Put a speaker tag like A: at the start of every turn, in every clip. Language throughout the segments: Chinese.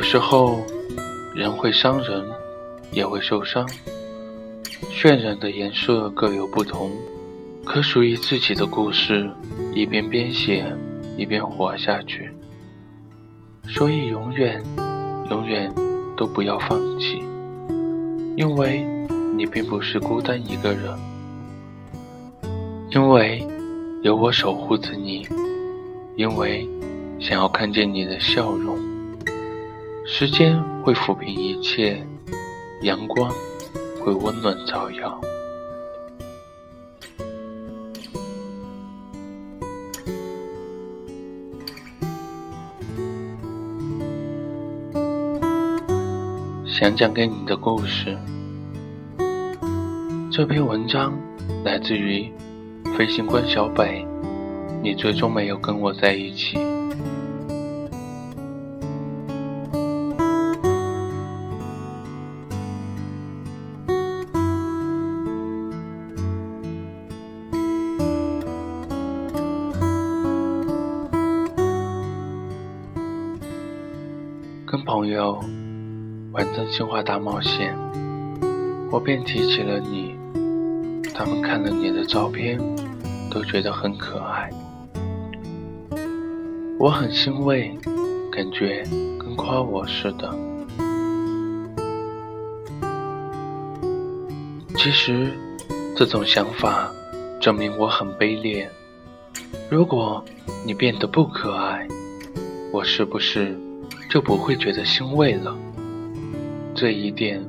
A: 有时候，人会伤人，也会受伤。渲染的颜色各有不同，可属于自己的故事，一边编写，一边活下去。所以，永远，永远都不要放弃，因为你并不是孤单一个人，因为有我守护着你，因为想要看见你的笑容。时间会抚平一切，阳光会温暖照耀。想讲给你的故事，这篇文章来自于飞行官小北。你最终没有跟我在一起。玩真心话大冒险，我便提起了你。他们看了你的照片，都觉得很可爱。我很欣慰，感觉跟夸我似的。其实，这种想法证明我很卑劣。如果你变得不可爱，我是不是？就不会觉得欣慰了。这一点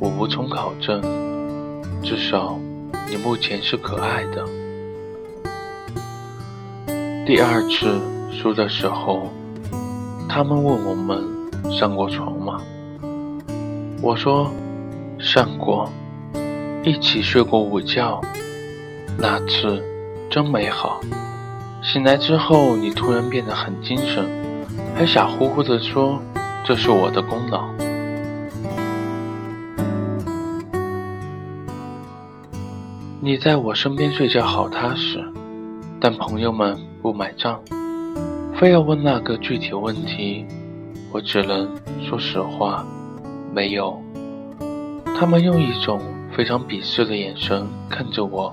A: 我无从考证，至少你目前是可爱的。第二次输的时候，他们问我们上过床吗？我说上过，一起睡过午觉，那次真美好。醒来之后，你突然变得很精神。还傻乎乎地说：“这是我的功劳。”你在我身边睡觉好踏实，但朋友们不买账，非要问那个具体问题，我只能说实话，没有。他们用一种非常鄙视的眼神看着我，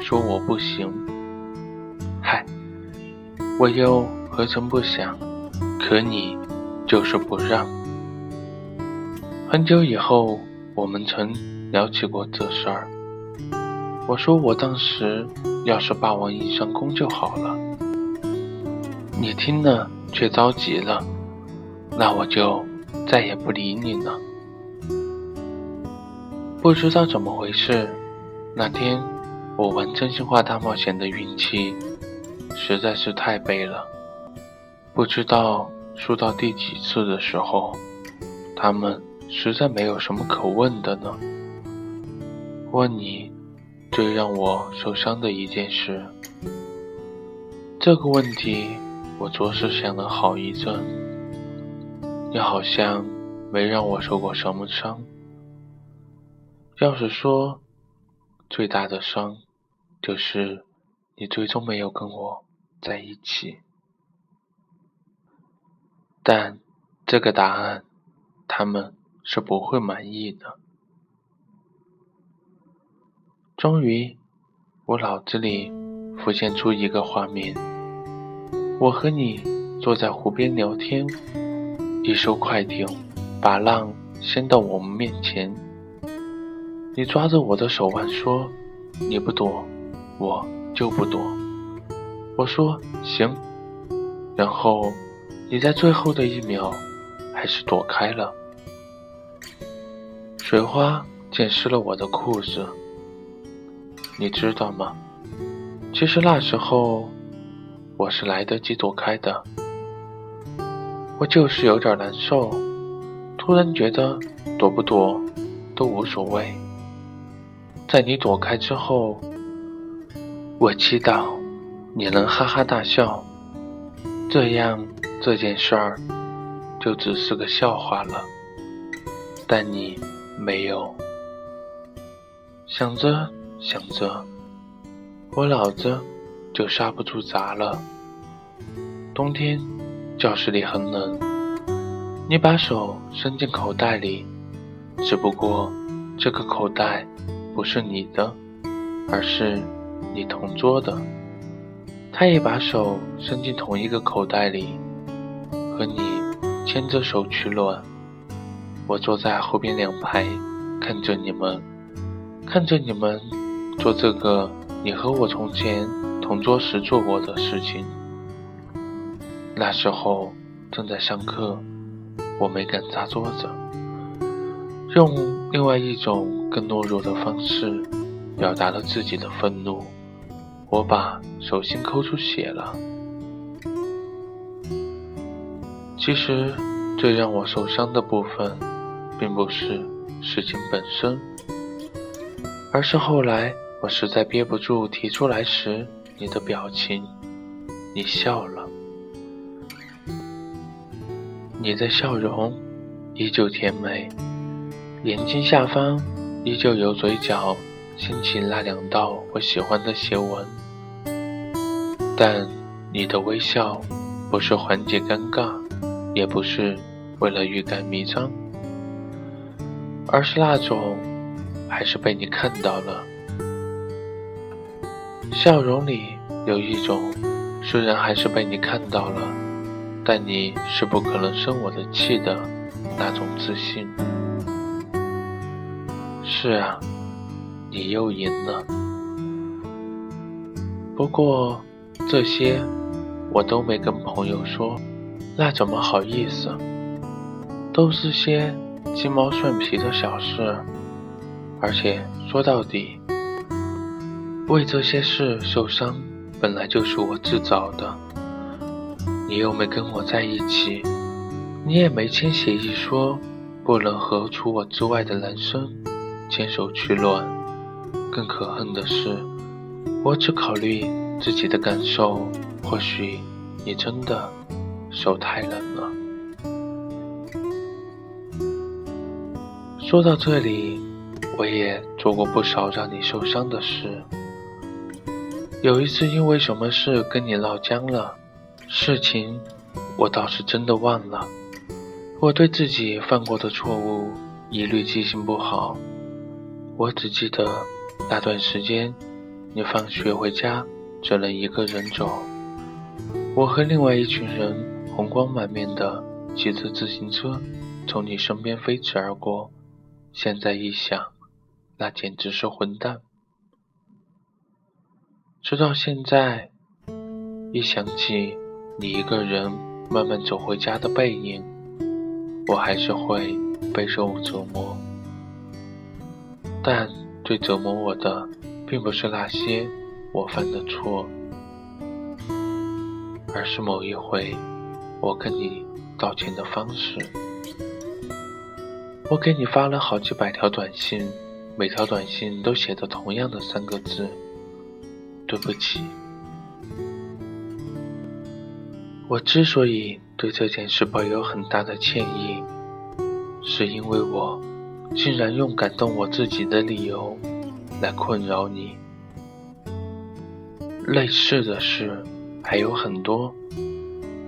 A: 说我不行。嗨，我又何曾不想？可你就是不让。很久以后，我们曾聊起过这事儿。我说我当时要是霸王硬上弓就好了。你听了却着急了，那我就再也不理你了。不知道怎么回事，那天我玩真心话大冒险的运气实在是太背了。不知道输到第几次的时候，他们实在没有什么可问的呢。问你最让我受伤的一件事，这个问题我着实想了好一阵。你好像没让我受过什么伤。要是说最大的伤，就是你最终没有跟我在一起。但这个答案，他们是不会满意的。终于，我脑子里浮现出一个画面：我和你坐在湖边聊天，一艘快艇把浪掀到我们面前，你抓着我的手腕说：“你不躲，我就不躲。”我说：“行。”然后。你在最后的一秒，还是躲开了。水花溅湿了我的裤子，你知道吗？其实那时候我是来得及躲开的，我就是有点难受，突然觉得躲不躲都无所谓。在你躲开之后，我祈祷你能哈哈大笑，这样。这件事儿就只是个笑话了，但你没有。想着想着，我脑子就刹不住闸了。冬天教室里很冷，你把手伸进口袋里，只不过这个口袋不是你的，而是你同桌的。他也把手伸进同一个口袋里，和你牵着手取暖。我坐在后边两排，看着你们，看着你们做这个你和我从前同桌时做过的事情。那时候正在上课。我没敢砸桌子，用另外一种更懦弱的方式表达了自己的愤怒。我把手心抠出血了。其实最让我受伤的部分，并不是事情本身，而是后来我实在憋不住提出来时，你的表情，你笑了。你的笑容依旧甜美，眼睛下方依旧有嘴角掀起那两道我喜欢的斜纹。但你的微笑不是缓解尴尬，也不是为了欲盖弥彰，而是那种还是被你看到了。笑容里有一种虽然还是被你看到了。但你是不可能生我的气的那种自信。是啊，你又赢了。不过这些我都没跟朋友说，那怎么好意思？都是些鸡毛蒜皮的小事，而且说到底，为这些事受伤本来就是我自找的。你又没跟我在一起，你也没签协议说不能和除我之外的男生牵手取暖。更可恨的是，我只考虑自己的感受，或许你真的手太冷了。说到这里，我也做过不少让你受伤的事。有一次因为什么事跟你闹僵了。事情，我倒是真的忘了。我对自己犯过的错误一律记性不好。我只记得那段时间，你放学回家只能一个人走，我和另外一群人红光满面的骑着自行车从你身边飞驰而过。现在一想，那简直是混蛋。直到现在，一想起。你一个人慢慢走回家的背影，我还是会备受折磨。但最折磨我的，并不是那些我犯的错，而是某一回我跟你道歉的方式。我给你发了好几百条短信，每条短信都写着同样的三个字：对不起。我之所以对这件事抱有很大的歉意，是因为我竟然用感动我自己的理由来困扰你。类似的事还有很多，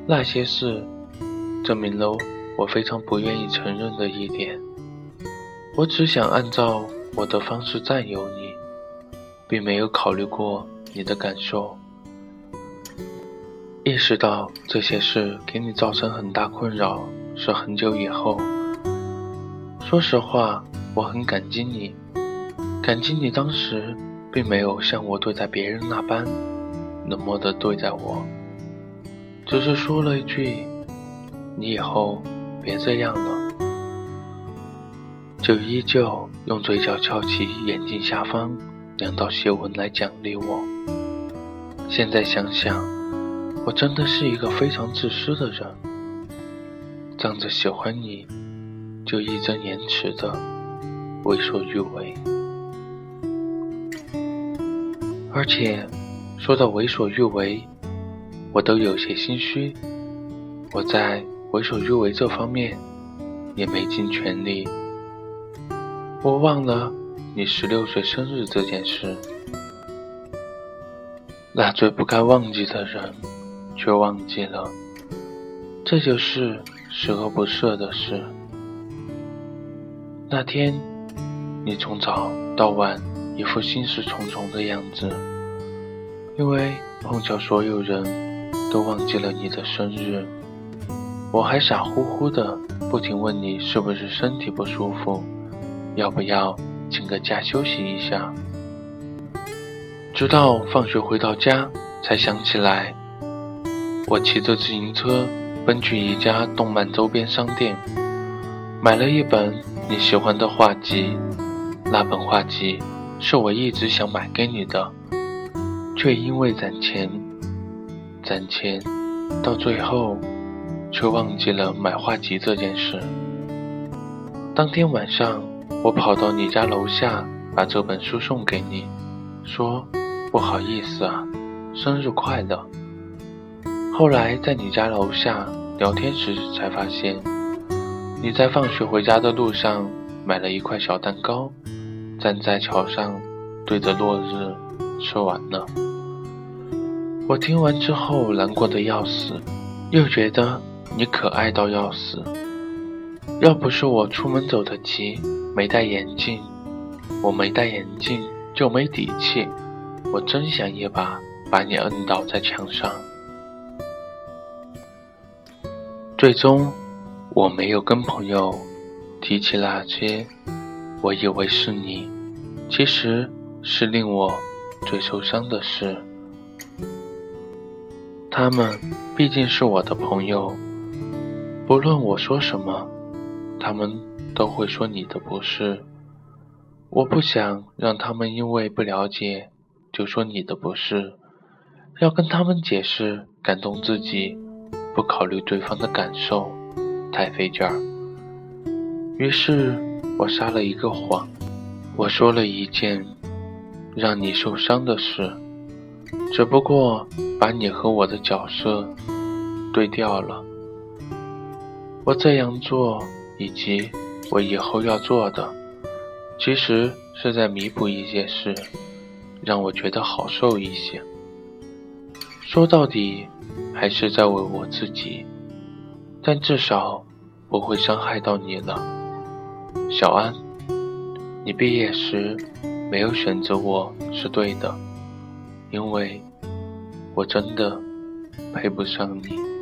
A: 那些事证明了我非常不愿意承认的一点：我只想按照我的方式占有你，并没有考虑过你的感受。意识到这些事给你造成很大困扰是很久以后。说实话，我很感激你，感激你当时并没有像我对待别人那般冷漠的对待我，只是说了一句：“你以后别这样了。”就依旧用嘴角翘起眼睛下方两道斜纹来奖励我。现在想想。我真的是一个非常自私的人，仗着喜欢你，就义正言辞的为所欲为。而且说到为所欲为，我都有些心虚。我在为所欲为这方面也没尽全力。我忘了你十六岁生日这件事，那最不该忘记的人。却忘记了，这就是十恶不赦的事。那天，你从早到晚一副心事重重的样子，因为碰巧所有人都忘记了你的生日，我还傻乎乎的不停问你是不是身体不舒服，要不要请个假休息一下。直到放学回到家，才想起来，我骑着自行车奔去一家动漫周边商店，买了一本你喜欢的画集。那本画集是我一直想买给你的，却因为攒钱，攒钱，到最后却忘记了买画集这件事。当天晚上，我跑到你家楼下，把这本书送给你，说。不好意思啊，生日快乐。后来在你家楼下聊天时才发现，你在放学回家的路上买了一块小蛋糕，站在桥上对着落日吃完了。我听完之后难过的要死，又觉得你可爱到要死。要不是我出门走得急，没戴眼镜，我没戴眼镜就没底气。我真想一把把你摁倒在墙上。最终，我没有跟朋友提起那些我以为是你，其实是令我最受伤的事。他们毕竟是我的朋友，不论我说什么，他们都会说你的不是。我不想让他们因为不了解。就说你的不是，要跟他们解释，感动自己，不考虑对方的感受，太费劲儿。于是我撒了一个谎，我说了一件让你受伤的事，只不过把你和我的角色对调了。我这样做，以及我以后要做的，其实是在弥补一些事。让我觉得好受一些。说到底，还是在为我自己，但至少不会伤害到你了。小安，你毕业时没有选择我是对的，因为我真的配不上你。